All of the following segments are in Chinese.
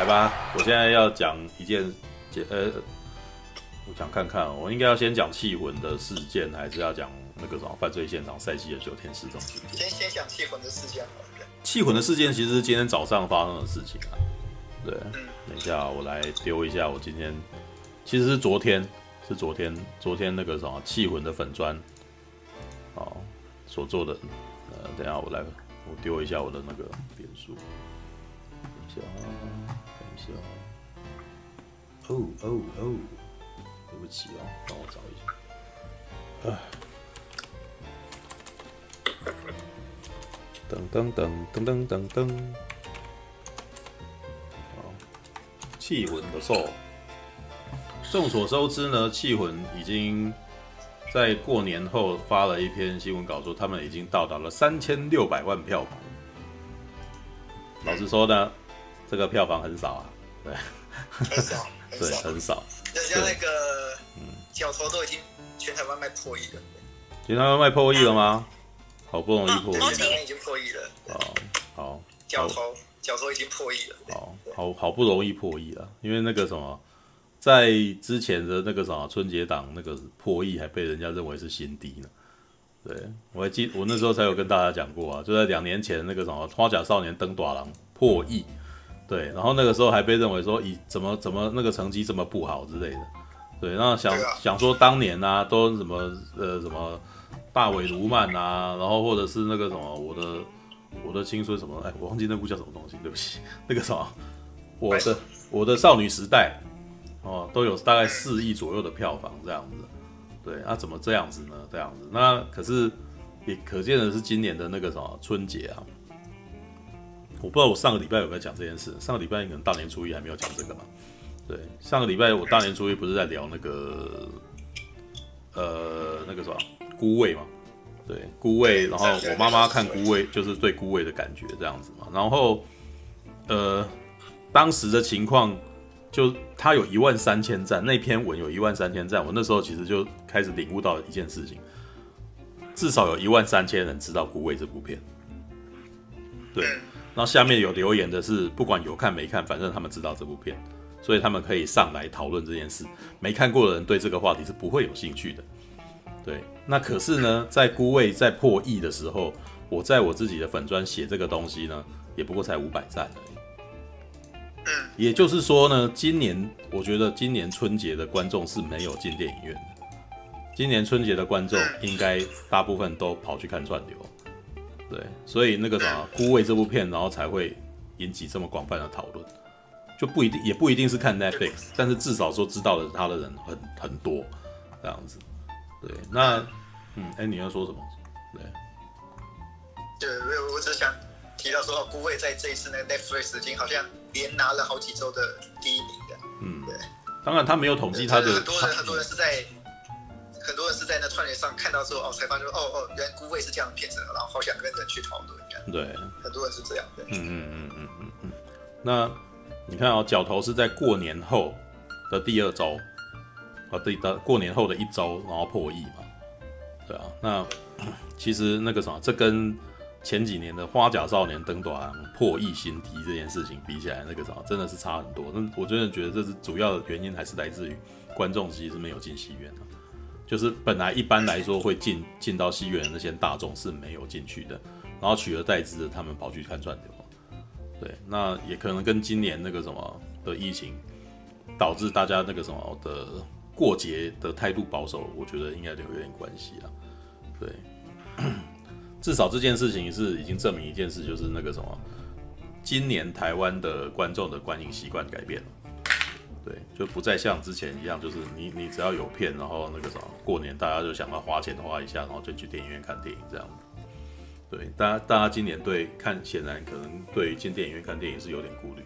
来吧，我现在要讲一件，呃，我想看看，我应该要先讲气魂的事件，还是要讲那个什么犯罪现场赛季的九天失踪事件？先先讲气魂的事件好了。缉魂的事件其实是今天早上发生的事情啊。对，嗯、等一下我来丢一下，我今天其实是昨天，是昨天，昨天那个什么气魂的粉砖，哦，所做的。呃，等一下我来，我丢一下我的那个点数。等一下。哦哦哦，对不起哦，帮我找一下。啊。噔噔噔噔噔噔噔。好，气魂的时候，众所周知呢，气魂已经在过年后发了一篇新闻稿，说他们已经到达了三千六百万票房。老实说呢，这个票房很少啊，对，很少，对，很少。人家那个，嗯，角头都已经全台湾卖破亿了。全台湾卖破亿了吗？好不容易破亿，台湾已经破亿了。哦，好，角头，角头已经破亿了。好好好不容易破亿了，因为那个什么，在之前的那个什么春节档那个破亿还被人家认为是新低呢。对，我还记，我那时候才有跟大家讲过啊，就在两年前那个什么《花甲少年登大郎》破亿，对，然后那个时候还被认为说以怎么怎么那个成绩这么不好之类的，对，然后想想说当年啊都什么呃什么大尾卢曼啊，然后或者是那个什么我的我的青春什么，哎，我忘记那部叫什么东西，对不起，那个什么我的我的少女时代哦，都有大概四亿左右的票房这样子。对，那、啊、怎么这样子呢？这样子，那可是也可见的是今年的那个什么春节啊，我不知道我上个礼拜有没有讲这件事。上个礼拜可能大年初一还没有讲这个嘛。对，上个礼拜我大年初一不是在聊那个呃那个什么孤味嘛？对，孤味，然后我妈妈看孤味就是对孤味的感觉这样子嘛。然后呃当时的情况。就他有一万三千赞，那篇文有一万三千赞，我那时候其实就开始领悟到一件事情，至少有一万三千人知道《孤味》这部片。对，然后下面有留言的是，不管有看没看，反正他们知道这部片，所以他们可以上来讨论这件事。没看过的人对这个话题是不会有兴趣的。对，那可是呢，在《孤位》在破亿的时候，我在我自己的粉专写这个东西呢，也不过才五百赞而已。也就是说呢，今年我觉得今年春节的观众是没有进电影院的。今年春节的观众应该大部分都跑去看串流，对，所以那个什么《孤味》这部片，然后才会引起这么广泛的讨论，就不一定，也不一定是看 Netflix，但是至少说知道的他的人很很多，这样子。对，那嗯，哎、欸，你要说什么？对，对，我我只想提到说，《孤味》在这一次那个 Netflix 已经好像。连拿了好几周的第一名的，嗯，对。当然他没有统计他的。很多人很多人是在，很多人是在那串联上看到之后，哦，才发现哦哦，原来孤味是这样的片子，然后好想跟着去讨论。对，很多人是这样的。嗯嗯嗯嗯嗯嗯。那你看哦，角头是在过年后的第二周，啊，对的，过年后的一周，然后破亿嘛。对啊，那 其实那个什么，这跟。前几年的《花甲少年登短》破亿新低这件事情比起来，那个啥真的是差很多。那我真的觉得这是主要的原因，还是来自于观众其实没有进戏院的。就是本来一般来说会进进到戏院的那些大众是没有进去的，然后取而代之的他们跑去看串流。对，那也可能跟今年那个什么的疫情导致大家那个什么的过节的态度保守，我觉得应该都有点关系啊。对。至少这件事情是已经证明一件事，就是那个什么，今年台湾的观众的观影习惯改变了，对，就不再像之前一样，就是你你只要有片，然后那个什么，过年大家就想要花钱花一下，然后就去电影院看电影这样。对，大家大家今年对看，显然可能对进电影院看电影是有点顾虑。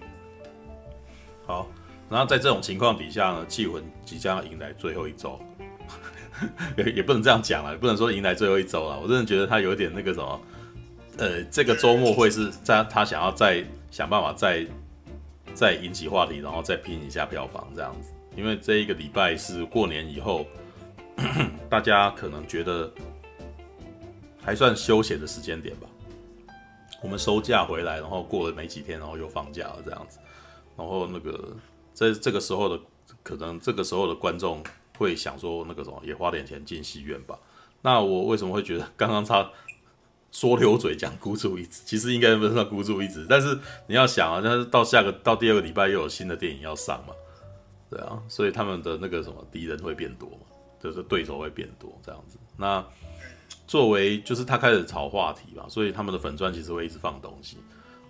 好，然后在这种情况底下呢，缉魂即将要迎来最后一周。也也不能这样讲了，也不能说迎来最后一周了。我真的觉得他有点那个什么，呃，这个周末会是在他想要再想办法再再引起话题，然后再拼一下票房这样子。因为这一个礼拜是过年以后，大家可能觉得还算休闲的时间点吧。我们收假回来，然后过了没几天，然后又放假了这样子。然后那个在这个时候的可能这个时候的观众会想说那个什么也花点钱进戏院吧。那我为什么会觉得刚刚他说溜嘴讲孤注一掷，其实应该不是说孤注一掷，但是你要想啊，但是到下个到第二个礼拜又有新的电影要上嘛，对啊，所以他们的那个什么敌人会变多嘛，就是对手会变多这样子。那作为就是他开始炒话题嘛，所以他们的粉专其实会一直放东西。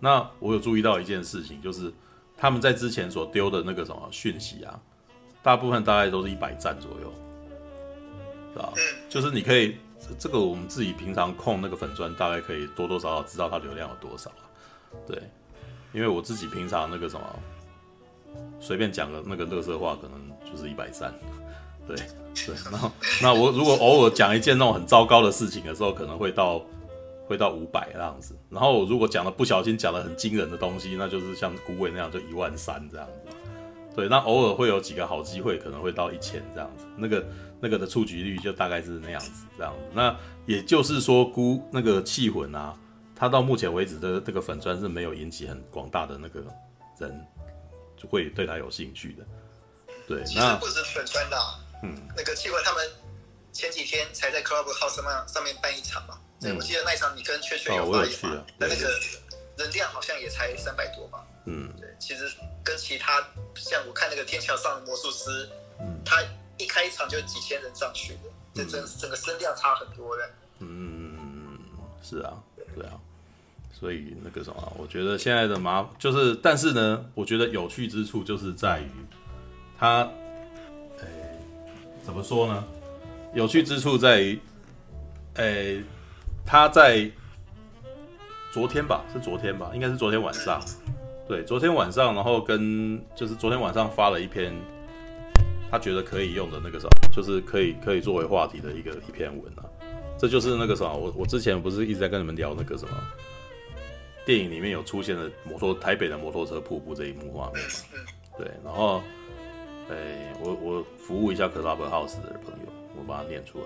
那我有注意到一件事情，就是他们在之前所丢的那个什么讯息啊，大部分大概都是一百赞左右，是吧？就是你可以。这个我们自己平常控那个粉砖，大概可以多多少少知道它流量有多少啊。对，因为我自己平常那个什么，随便讲个那个乐色话，可能就是一百三。对对，然后那我如果偶尔讲一件那种很糟糕的事情的时候，可能会到会到五百这样子。然后如果讲的不小心讲的很惊人的东西，那就是像孤味那样就一万三这样子。对，那偶尔会有几个好机会，可能会到一千这样子。那个。那个的触及率就大概是那样子，这样子。那也就是说，孤那个气魂啊，他到目前为止的这个粉砖是没有引起很广大的那个人就会对他有兴趣的。对，其实不止粉砖的，嗯，那个气魂他们前几天才在 Clubhouse 上上面办一场嘛。对，我记得那一场你跟雀雀有发言嘛？那那个人量好像也才三百多吧。嗯，对，其实跟其他像我看那个天桥上的魔术师，嗯，他。一开场就几千人上去的，这整整个声量差很多的。嗯，是啊，对啊，所以那个什么，我觉得现在的麻就是，但是呢，我觉得有趣之处就是在于他，哎，怎么说呢？有趣之处在于，哎，他在昨天吧，是昨天吧，应该是昨天晚上，对，昨天晚上，然后跟就是昨天晚上发了一篇。他觉得可以用的那个什么，就是可以可以作为话题的一个一篇文啊，这就是那个什么，我我之前不是一直在跟你们聊那个什么电影里面有出现的摩托台北的摩托车瀑布这一幕画面嘛？对，然后，哎，我我服务一下 Clubhouse 的朋友，我把它念出来。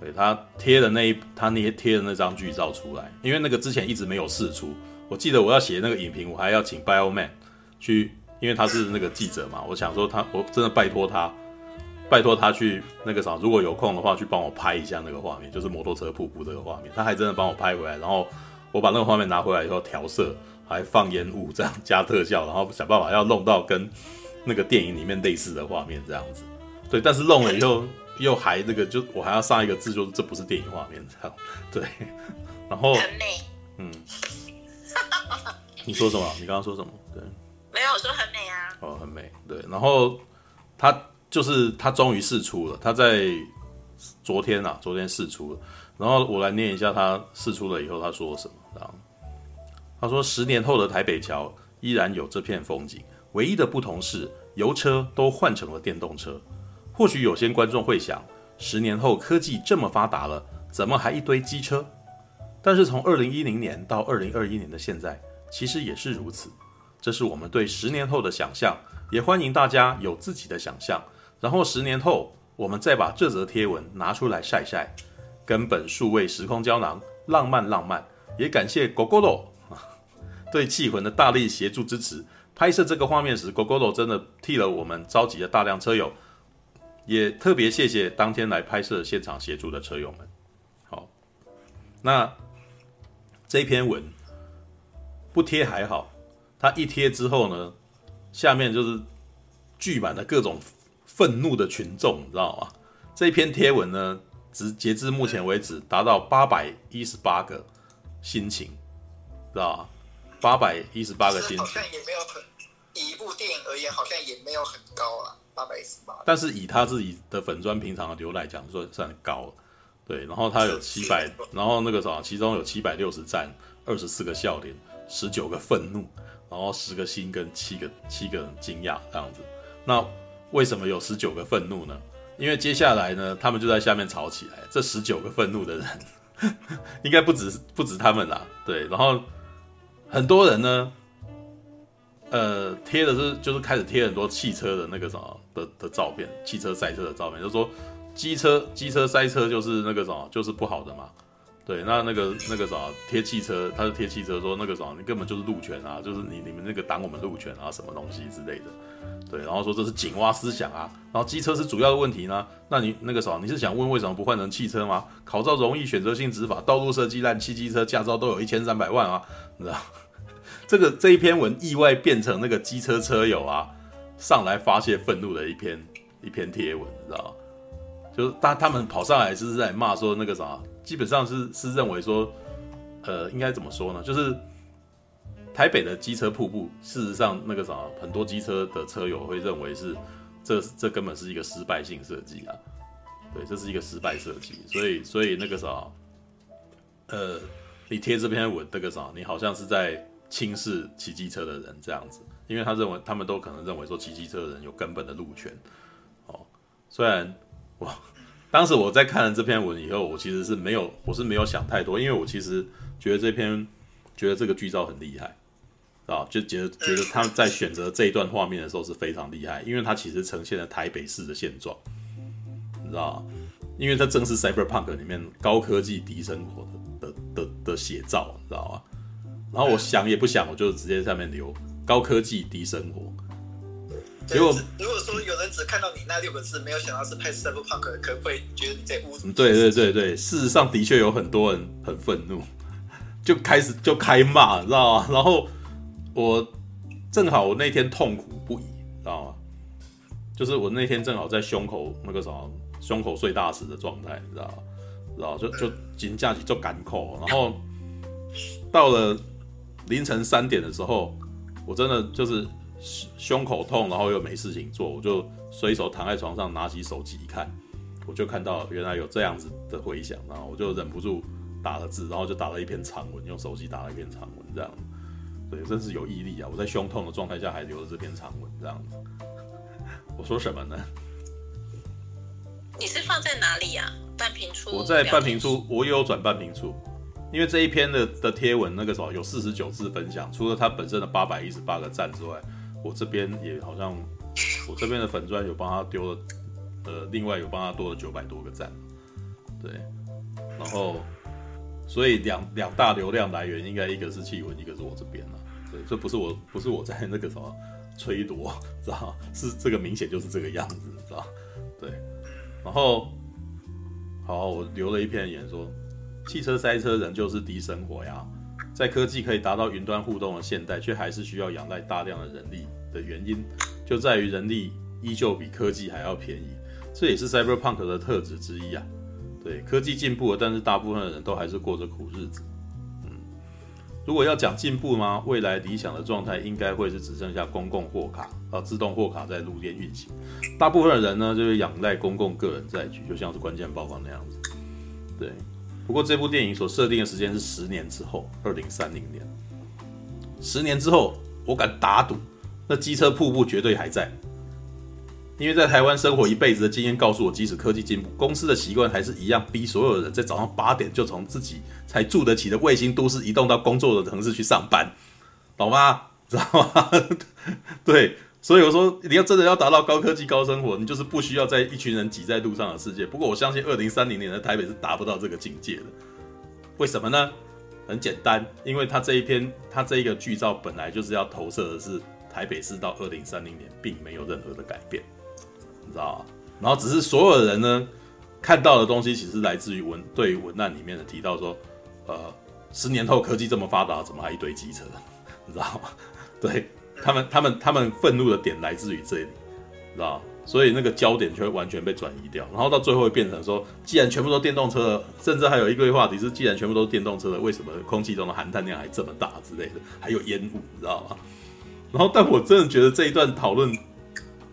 对，他贴的那一他那贴的那张剧照出来，因为那个之前一直没有试出，我记得我要写那个影评，我还要请 Bioman 去。因为他是那个记者嘛，我想说他，我真的拜托他，拜托他去那个啥，如果有空的话，去帮我拍一下那个画面，就是摩托车瀑布这个画面。他还真的帮我拍回来，然后我把那个画面拿回来以后调色，还放烟雾，这样加特效，然后想办法要弄到跟那个电影里面类似的画面这样子。对，但是弄了以后又还那个，就我还要上一个字，就是这不是电影画面这样。对，然后很美，嗯，你说什么？你刚刚说什么？没有，说很美啊。哦，很美，对。然后他就是他终于试出了，他在昨天啊，昨天试出了。然后我来念一下他试出了以后他说什么。然后他说：“十年后的台北桥依然有这片风景，唯一的不同是油车都换成了电动车。或许有些观众会想，十年后科技这么发达了，怎么还一堆机车？但是从二零一零年到二零二一年的现在，其实也是如此。”这是我们对十年后的想象，也欢迎大家有自己的想象。然后十年后，我们再把这则贴文拿出来晒晒，根本数位时空胶囊，浪漫浪漫。也感谢 Gogoro 对气魂的大力协助支持。拍摄这个画面时，Gogoro 真的替了我们召集了大量车友，也特别谢谢当天来拍摄现场协助的车友们。好，那这篇文不贴还好。他一贴之后呢，下面就是聚满了各种愤怒的群众，你知道吗？这篇贴文呢，直截至目前为止达到八百一十八个心情，知道吗？八百一十八个心情，好像也没有很，以一部电影而言，好像也没有很高啊，八百一十八。但是以他自己的粉砖平常的流来讲，算算高了，对。然后他有七百，然后那个啥，其中有七百六十赞，二十四个笑脸，十九个愤怒。然后十个心跟七个七个人惊讶这样子，那为什么有十九个愤怒呢？因为接下来呢，他们就在下面吵起来。这十九个愤怒的人，应该不止不止他们啦，对。然后很多人呢，呃，贴的是就是开始贴很多汽车的那个什么的的照片，汽车赛车的照片，就是说机车机车赛车就是那个什么就是不好的嘛。对，那那个那个啥贴汽车，他就贴汽车说那个啥，你根本就是路权啊，就是你你们那个挡我们路权啊，什么东西之类的。对，然后说这是井蛙思想啊，然后机车是主要的问题呢，那你那个啥，你是想问为什么不换成汽车吗？考照容易，选择性执法，道路设计烂，汽机车驾照都有一千三百万啊，你知道？这个这一篇文意外变成那个机车车友啊上来发泄愤怒的一篇一篇贴文，你知道？就是他他们跑上来是在骂说那个啥。基本上是是认为说，呃，应该怎么说呢？就是台北的机车瀑布，事实上那个啥，很多机车的车友会认为是这这根本是一个失败性设计啊。对，这是一个失败设计，所以所以那个啥，呃，你贴这篇文，那个啥，你好像是在轻视骑机车的人这样子，因为他认为他们都可能认为说骑机车的人有根本的路权。哦，虽然哇。当时我在看了这篇文以后，我其实是没有，我是没有想太多，因为我其实觉得这篇，觉得这个剧照很厉害，啊，就觉得觉得他们在选择这一段画面的时候是非常厉害，因为他其实呈现了台北市的现状，你知道？因为它正是 Cyberpunk 里面高科技低生活的的的的写照，你知道吗？然后我想也不想，我就直接在上面留高科技低生活。结果，如果说有人只看到你那六个字，没有想到是拍 Cyberpunk，可能会觉得你在污。对对对对，事实上的确有很多人很愤怒，就开始就开骂，你知道吗？然后我正好我那天痛苦不已，知道吗？就是我那天正好在胸口那个什么胸口碎大石的状态，你知道吗？知道就就紧架起就赶口，然后到了凌晨三点的时候，我真的就是。胸口痛，然后又没事情做，我就随手躺在床上，拿起手机一看，我就看到原来有这样子的回响，然后我就忍不住打了字，然后就打了一篇长文，用手机打了一篇长文，这样，对，真是有毅力啊！我在胸痛的状态下还留了这篇长文，这样子。我说什么呢？你是放在哪里啊？半屏处？我在半屏处，我也有转半屏处。因为这一篇的的贴文那个时候有四十九次分享，除了它本身的八百一十八个赞之外。我这边也好像，我这边的粉专有帮他丢了，呃，另外有帮他多了九百多个赞，对，然后，所以两两大流量来源应该一个是气文，一个是我这边了，对，这不是我不是我在那个什么吹夺，知道是这个明显就是这个样子，知道对，然后，好，我留了一篇言说，汽车塞车人就是低生活呀。在科技可以达到云端互动的现代，却还是需要仰赖大量的人力的原因，就在于人力依旧比科技还要便宜，这也是 Cyberpunk 的特质之一啊。对，科技进步了，但是大部分的人都还是过着苦日子。嗯，如果要讲进步吗？未来理想的状态应该会是只剩下公共货卡啊，自动货卡在路边运行，大部分的人呢就是仰赖公共个人载具，就像是关键报告那样子。对。不过这部电影所设定的时间是十年之后，二零三零年。十年之后，我敢打赌，那机车瀑布绝对还在。因为在台湾生活一辈子的经验告诉我，即使科技进步，公司的习惯还是一样，逼所有人在早上八点就从自己才住得起的卫星都市移动到工作的城市去上班，懂吗？知道吗？对。所以我说，你要真的要达到高科技高生活，你就是不需要在一群人挤在路上的世界。不过我相信，二零三零年的台北是达不到这个境界的。为什么呢？很简单，因为他这一篇，他这一个剧照本来就是要投射的是台北市到二零三零年并没有任何的改变，你知道吗？然后只是所有的人呢看到的东西，其实来自于文对于文案里面的提到说，呃，十年后科技这么发达，怎么还一堆机车？你知道吗？对。他们他们他们愤怒的点来自于这里，知道？所以那个焦点就会完全被转移掉，然后到最后会变成说，既然全部都电动车了，甚至还有一个话题是，既然全部都是电动车了，为什么空气中的含碳量还这么大之类的？还有烟雾，你知道吗？然后，但我真的觉得这一段讨论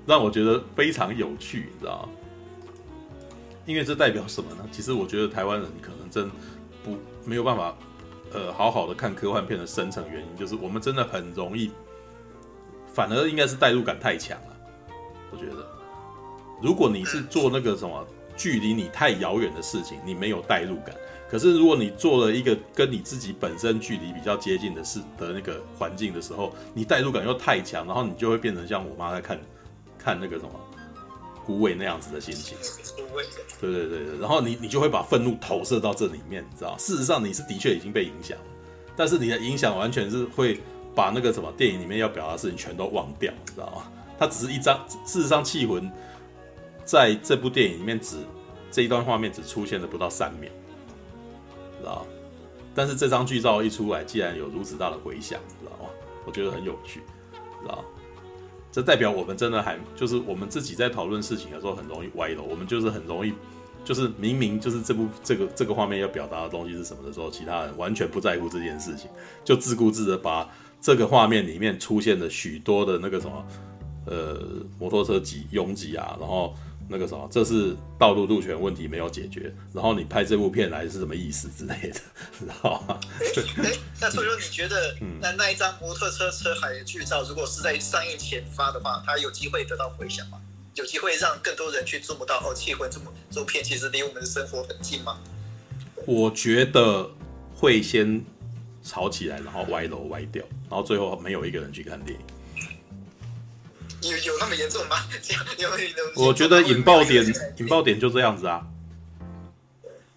让我觉得非常有趣，你知道吗？因为这代表什么呢？其实我觉得台湾人可能真不没有办法，呃，好好的看科幻片的深层原因，就是我们真的很容易。反而应该是代入感太强了，我觉得，如果你是做那个什么距离你太遥远的事情，你没有代入感。可是如果你做了一个跟你自己本身距离比较接近的事的那个环境的时候，你代入感又太强，然后你就会变成像我妈在看，看那个什么，孤畏那样子的心情。对对对对，然后你你就会把愤怒投射到这里面，你知道？事实上你是的确已经被影响了，但是你的影响完全是会把那个什么电影里面要表达的事情全都忘掉，你知道吗？它只是一张，事实上《气魂》在这部电影里面只这一段画面只出现了不到三秒，知道？但是这张剧照一出来，竟然有如此大的回响，知道吗？我觉得很有趣，知道？这代表我们真的还就是我们自己在讨论事情的时候很容易歪楼，我们就是很容易就是明明就是这部这个这个画面要表达的东西是什么的时候，其他人完全不在乎这件事情，就自顾自的把这个画面里面出现了许多的那个什么呃摩托车挤拥挤啊，然后。那个什么，这是道路路权问题没有解决，然后你拍这部片来是什么意思之类的，知道吗？哎，那 所以说你觉得，那那一张摩托车车海的剧照，如果是在上映前发的话，它有机会得到回响吗？有机会让更多人去注目到哦，气魂这部这部片其实离我们的生活很近吗？我觉得会先吵起来，然后歪楼歪掉，然后最后没有一个人去看电影。有有那么严重吗？有有有。我觉得引爆点引爆点就这样子啊。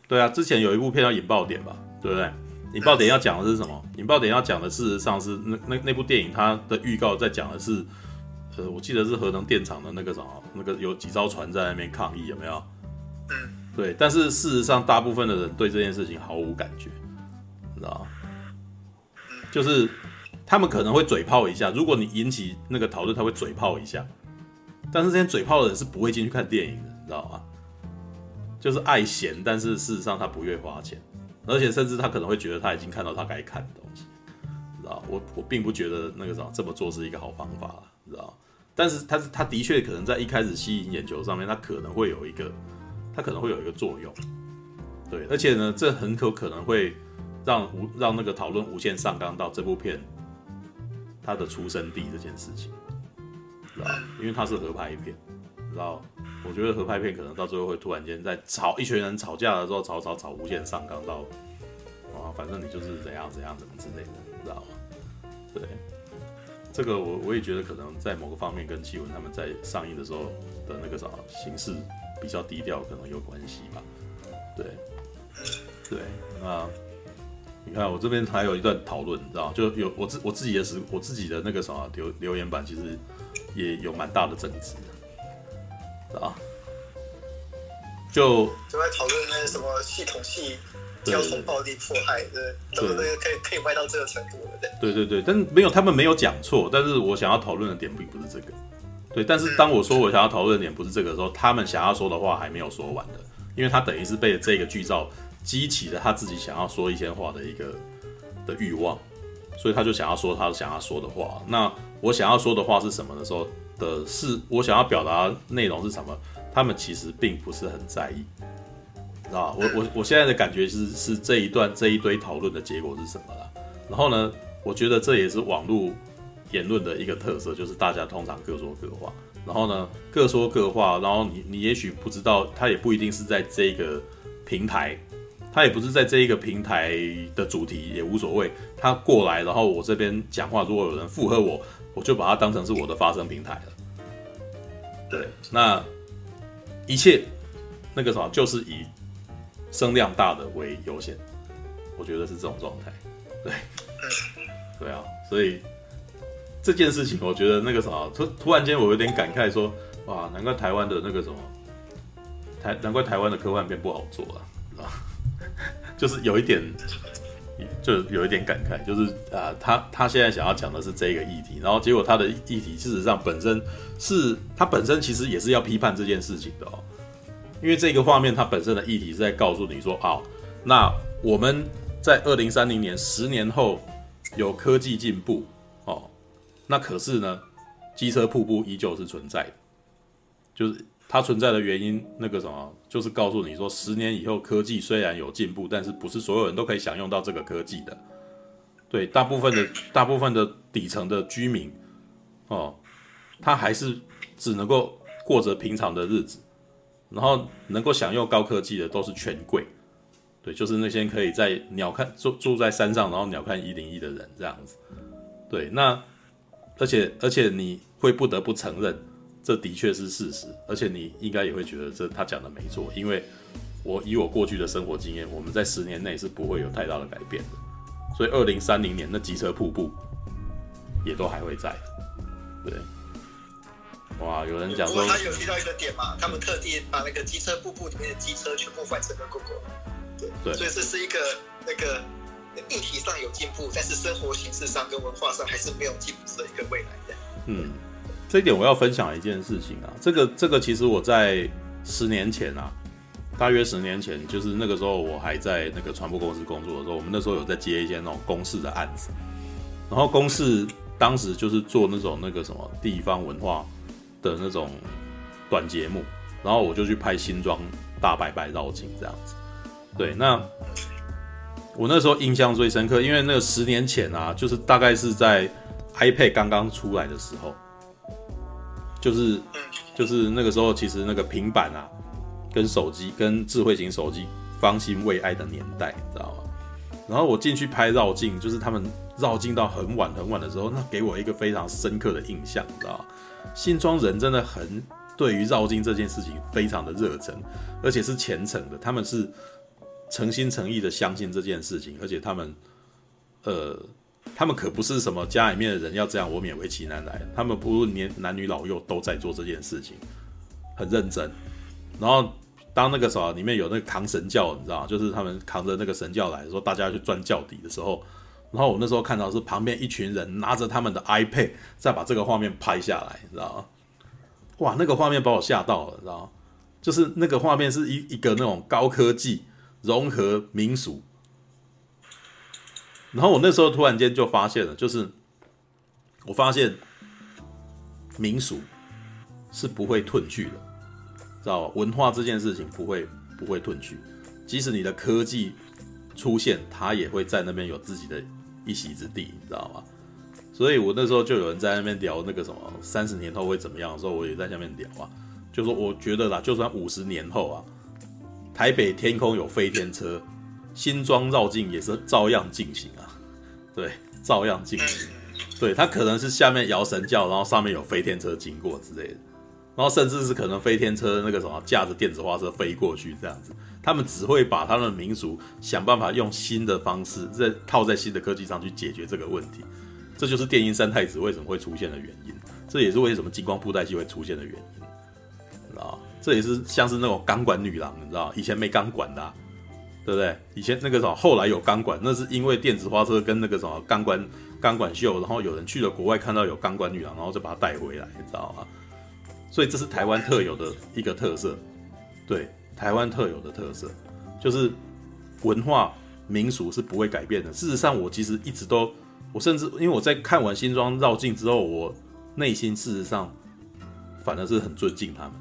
对啊，之前有一部片叫引爆点吧，对不对？引爆点要讲的是什么？引爆点要讲的事实上是那那那部电影它的预告在讲的是，呃，我记得是核能电厂的那个什么，那个有几艘船在那边抗议，有没有？嗯。对，但是事实上大部分的人对这件事情毫无感觉，你知道吗？就是。他们可能会嘴炮一下，如果你引起那个讨论，他会嘴炮一下。但是这些嘴炮的人是不会进去看电影的，你知道吗？就是爱闲，但是事实上他不愿花钱，而且甚至他可能会觉得他已经看到他该看的东西，知道？我我并不觉得那个什么这么做是一个好方法，知道？但是他是他的确可能在一开始吸引眼球上面，他可能会有一个，他可能会有一个作用，对，而且呢，这很有可能会让无让那个讨论无限上纲到这部片。他的出生地这件事情，知道？因为他是合拍片，知道？我觉得合拍片可能到最后会突然间在吵一群人吵架的时候，吵吵吵无限上纲到啊，反正你就是怎样怎样怎么之类的，知道吗？对，这个我我也觉得可能在某个方面跟缉魂他们在上映的时候的那个啥形式比较低调，可能有关系吧。对，对，那。你看，我这边还有一段讨论，你知道，就有我自我自己的时，我自己的那个什么留留言板，其实也有蛮大的争执，知道就就在讨论那个什么系统系交通暴力迫害，对对。对，可以可以歪到这个程度了，对。对对，但没有，他们没有讲错，但是我想要讨论的点并不是这个，对，但是当我说我想要讨论的点不是这个的时候，他们想要说的话还没有说完的，因为他等于是被这个剧照。激起了他自己想要说一些话的一个的欲望，所以他就想要说他想要说的话。那我想要说的话是什么的时候的是，我想要表达内容是什么？他们其实并不是很在意，知道吧？我我我现在的感觉是是这一段这一堆讨论的结果是什么了？然后呢，我觉得这也是网络言论的一个特色，就是大家通常各说各话，然后呢各说各话，然后你你也许不知道，他也不一定是在这个平台。他也不是在这一个平台的主题也无所谓，他过来，然后我这边讲话，如果有人附和我，我就把它当成是我的发声平台了。对，那一切那个什么，就是以声量大的为优先，我觉得是这种状态。对，对啊，所以这件事情，我觉得那个什么，突突然间我有点感慨说，哇，难怪台湾的那个什么台，难怪台湾的科幻片不好做啊，就是有一点，就有一点感慨，就是啊，他他现在想要讲的是这个议题，然后结果他的议题事实上本身是，他本身其实也是要批判这件事情的哦，因为这个画面它本身的议题是在告诉你说，啊，那我们在二零三零年十年后有科技进步哦，那可是呢，机车瀑布依旧是存在的，就是。它存在的原因，那个什么，就是告诉你说，十年以后科技虽然有进步，但是不是所有人都可以享用到这个科技的。对，大部分的大部分的底层的居民，哦，他还是只能够过着平常的日子，然后能够享用高科技的都是权贵。对，就是那些可以在鸟瞰住住在山上，然后鸟瞰一零一的人这样子。对，那而且而且你会不得不承认。这的确是事实，而且你应该也会觉得这他讲的没错，因为我以我过去的生活经验，我们在十年内是不会有太大的改变的。所以二零三零年那机车瀑布也都还会在，对。哇，有人讲说，他有提到一个点嘛，他们特地把那个机车瀑布里面的机车全部换成了 GoGo，对，对，所以这是一个那个议题上有进步，但是生活形式上跟文化上还是没有进步的一个未来的。嗯，这一点我要分享一件事情啊，这个这个其实我在十年前啊，大约十年前，就是那个时候我还在那个传播公司工作的时候，我们那时候有在接一些那种公事的案子，然后公视当时就是做那种那个什么地方文化。的那种短节目，然后我就去拍新庄大拜拜绕境这样子。对，那我那时候印象最深刻，因为那个十年前啊，就是大概是在 iPad 刚刚出来的时候，就是就是那个时候，其实那个平板啊，跟手机跟智慧型手机方兴未艾的年代，你知道吗？然后我进去拍绕境，就是他们绕境到很晚很晚的时候，那给我一个非常深刻的印象，你知道吗？新庄人真的很对于绕境这件事情非常的热忱，而且是虔诚的。他们是诚心诚意的相信这件事情，而且他们，呃，他们可不是什么家里面的人要这样，我勉为其难来。他们不论年男女老幼都在做这件事情，很认真。然后当那个时候里面有那个扛神轿，你知道吗？就是他们扛着那个神轿来说，大家去钻轿底的时候。然后我那时候看到是旁边一群人拿着他们的 iPad 再把这个画面拍下来，你知道吗？哇，那个画面把我吓到了，你知道吗？就是那个画面是一一个那种高科技融合民俗。然后我那时候突然间就发现了，就是我发现民俗是不会褪去的，知道吧？文化这件事情不会不会褪去，即使你的科技出现，它也会在那边有自己的。一席之地，你知道吗？所以我那时候就有人在那边聊那个什么三十年后会怎么样的时候，我也在下面聊啊，就说我觉得啦，就算五十年后啊，台北天空有飞天车，新装绕境也是照样进行啊，对，照样进行。对，它可能是下面摇神轿，然后上面有飞天车经过之类的，然后甚至是可能飞天车那个什么驾着电子花车飞过去这样子。他们只会把他们的民俗想办法用新的方式，再套在新的科技上去解决这个问题，这就是电音三太子为什么会出现的原因，这也是为什么金光布袋戏会出现的原因，知道这也是像是那种钢管女郎，你知道以前没钢管的，对不对？以前那个什么，后来有钢管，那是因为电子花车跟那个什么钢管钢管秀，然后有人去了国外看到有钢管女郎，然后就把它带回来，你知道吗？所以这是台湾特有的一个特色，对。台湾特有的特色，就是文化民俗是不会改变的。事实上，我其实一直都，我甚至因为我在看完新庄绕境之后，我内心事实上反而是很尊敬他们，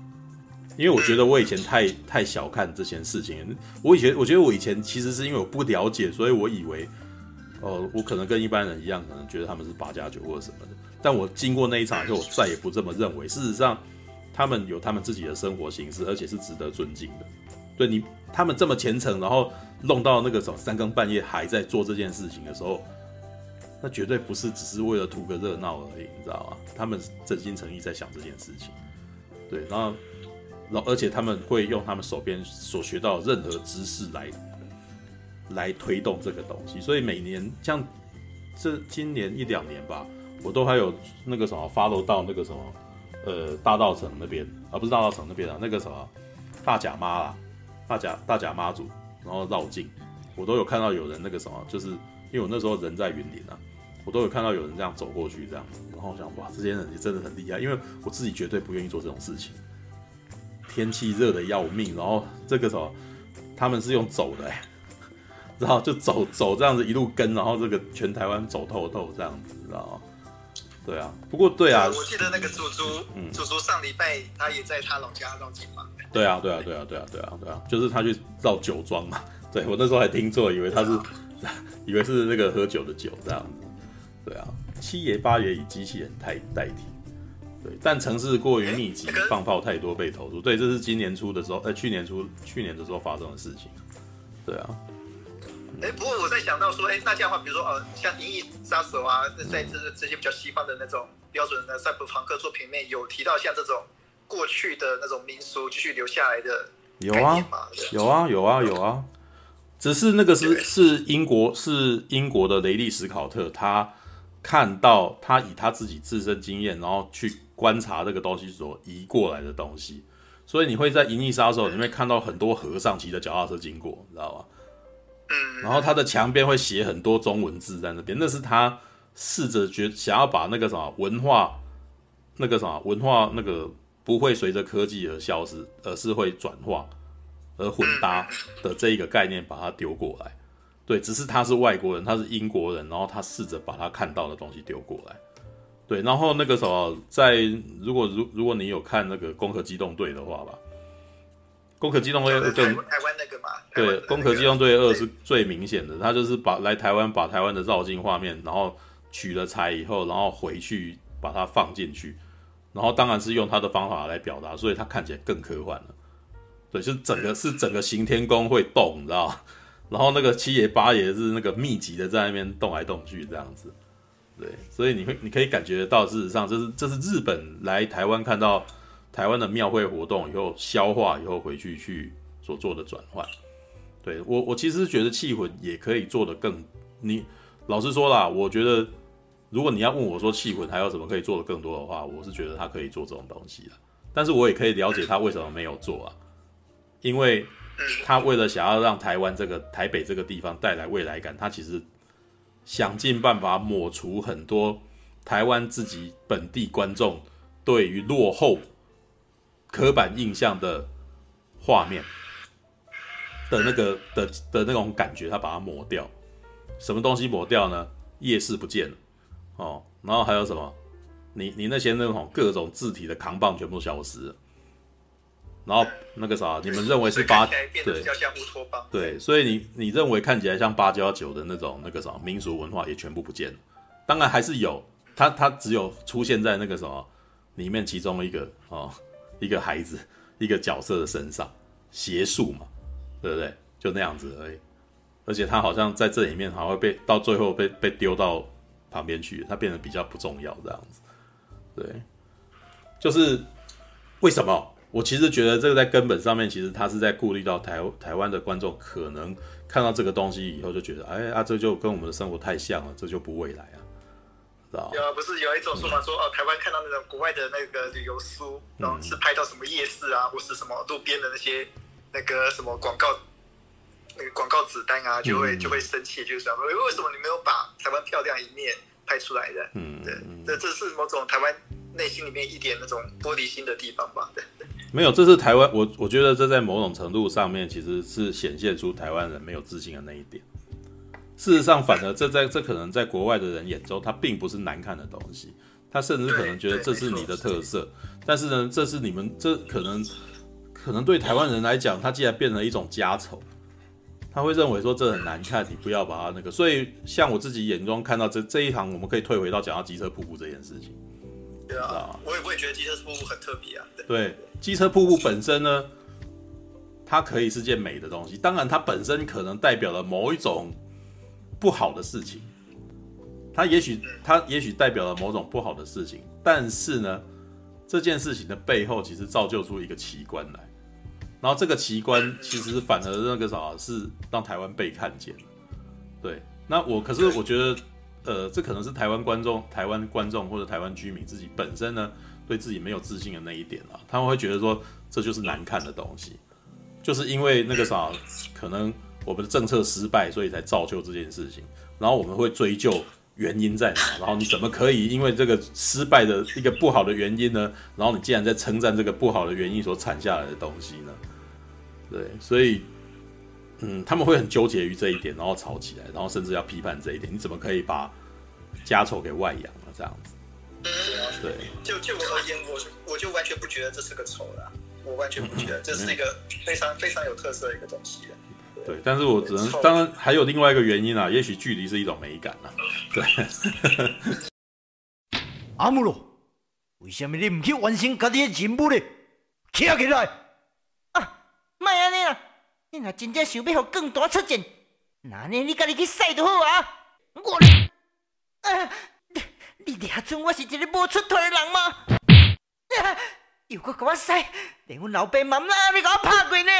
因为我觉得我以前太太小看这件事情。我以前我觉得我以前其实是因为我不了解，所以我以为，呃，我可能跟一般人一样，可能觉得他们是八加九或者什么的。但我经过那一场以后，我再也不这么认为。事实上。他们有他们自己的生活形式，而且是值得尊敬的。对你，他们这么虔诚，然后弄到那个什么三更半夜还在做这件事情的时候，那绝对不是只是为了图个热闹而已，你知道吗？他们真心诚意在想这件事情。对，然后，然后而且他们会用他们手边所学到任何知识来来推动这个东西。所以每年像这今年一两年吧，我都还有那个什么 follow 到那个什么。呃，大道城那边，而、啊、不是大道城那边啊，那个什么大甲妈啦，大甲大甲妈祖，然后绕境，我都有看到有人那个什么，就是因为我那时候人在云林啊，我都有看到有人这样走过去这样，然后我想哇，这些人也真的很厉害，因为我自己绝对不愿意做这种事情，天气热的要命，然后这个时候他们是用走的、欸，然后就走走这样子一路跟，然后这个全台湾走透透这样子，知道吗？对啊，不过对啊，我记得那个祖祖，嗯，祖祖上礼拜他也在他老家绕境嘛。对啊，对啊，对啊，对啊，对啊，对啊，就是他去绕酒庄嘛。对，我那时候还听错，以为他是，啊、以为是那个喝酒的酒这样子。对啊，七爷八爷以机器人代代替。对，但城市过于密集，放炮太多被投诉。对，这是今年初的时候，呃，去年初去年的时候发生的事情。对啊。哎，不过我在想到说，哎，那这样的话，比如说，呃，像《银翼杀手》啊，在这这些比较西方的那种标准的赛博朋克作品里面有提到像这种过去的那种民俗继续留下来的。有啊，有啊，有啊，有啊。只是那个是是英国是英国的雷利史考特，他看到他以他自己自身经验，然后去观察这个东西所移过来的东西，所以你会在《银翼杀手》里面看到很多和尚骑着脚踏车经过，你知道吧？嗯。然后他的墙边会写很多中文字在那边，那是他试着觉想要把那个什么文化，那个什么文化那个。不会随着科技而消失，而是会转化而混搭的这一个概念，把它丢过来。对，只是他是外国人，他是英国人，然后他试着把他看到的东西丢过来。对，然后那个什么，在如果如如果你有看那个《攻壳机动队》的话吧，《攻壳机动队二》更台湾那个嘛，对，《攻壳机动队二》是最明显的，他就是把来台湾把台湾的绕境画面，然后取了材以后，然后回去把它放进去。然后当然是用他的方法来表达，所以他看起来更科幻了。对，就是整个是整个行天宫会动，你知道？然后那个七爷八爷是那个密集的在那边动来动去这样子。对，所以你会你可以感觉到，事实上这是这是日本来台湾看到台湾的庙会活动以后消化以后回去去所做的转换。对，我我其实觉得气魂也可以做得更，你老实说啦，我觉得。如果你要问我说气魂还有什么可以做的更多的话，我是觉得他可以做这种东西的，但是我也可以了解他为什么没有做啊，因为他为了想要让台湾这个台北这个地方带来未来感，他其实想尽办法抹除很多台湾自己本地观众对于落后刻板印象的画面的那个的的那种感觉，他把它抹掉，什么东西抹掉呢？夜市不见了。哦，然后还有什么？你你那些那种各种字体的扛棒全部消失了，然后那个啥，你们认为是八对，对，所以你你认为看起来像八加九的那种那个什么民俗文化也全部不见了。当然还是有，它它只有出现在那个什么里面其中一个哦一个孩子一个角色的身上，邪术嘛，对不对？就那样子而已。而且他好像在这里面还会被到最后被被丢到。旁边去，他变得比较不重要，这样子，对，就是为什么？我其实觉得这个在根本上面，其实他是在顾虑到台台湾的观众可能看到这个东西以后就觉得，哎啊，这就跟我们的生活太像了，这就不未来啊，知道有啊，不是有一种说法说，哦，台湾看到那种国外的那个旅游书，然后是拍到什么夜市啊，或是什么路边的那些那个什么广告。那个广告纸单啊，就会就会生气，就是说，为什么你没有把台湾漂亮一面拍出来的？嗯，对，这这是某种台湾内心里面一点那种玻璃心的地方吧？对，没有，这是台湾，我我觉得这在某种程度上面其实是显现出台湾人没有自信的那一点。事实上，反而这在这可能在国外的人眼中，它并不是难看的东西，他甚至可能觉得这是你的特色。但是呢，这是你们这可能可能对台湾人来讲，它既然变成一种家丑。他会认为说这很难看，你不要把它那个。所以像我自己眼中看到这这一行，我们可以退回到讲到机车瀑布这件事情。对啊，我也不会觉得机车瀑布很特别啊。对，对，机车瀑布本身呢，它可以是件美的东西。当然，它本身可能代表了某一种不好的事情。它也许它也许代表了某种不好的事情，但是呢，这件事情的背后其实造就出一个奇观来。然后这个奇观其实反而那个啥是让台湾被看见了，对。那我可是我觉得，呃，这可能是台湾观众、台湾观众或者台湾居民自己本身呢，对自己没有自信的那一点啊，他们会觉得说这就是难看的东西，就是因为那个啥，可能我们的政策失败，所以才造就这件事情。然后我们会追究原因在哪，然后你怎么可以因为这个失败的一个不好的原因呢？然后你竟然在称赞这个不好的原因所产下来的东西呢？对，所以，嗯，他们会很纠结于这一点，然后吵起来，然后甚至要批判这一点。你怎么可以把家丑给外扬了？这样子，对。就就我而言，我我就完全不觉得这是个丑的，我完全不觉得这是一个非常非常有特色的一个东西。对，对，但是我只能，当然还有另外一个原因啊，也许距离是一种美感啊。对。阿姆罗，为什么你唔去完成家己的任务呢？起来！莫安尼啦！你若真正想要让更大出战，那呢你家己去赛就好啊！我，啊，你俩准我是一个无出头的人吗？又搁给我使，连阮老爸妈妈你给我拍过呢？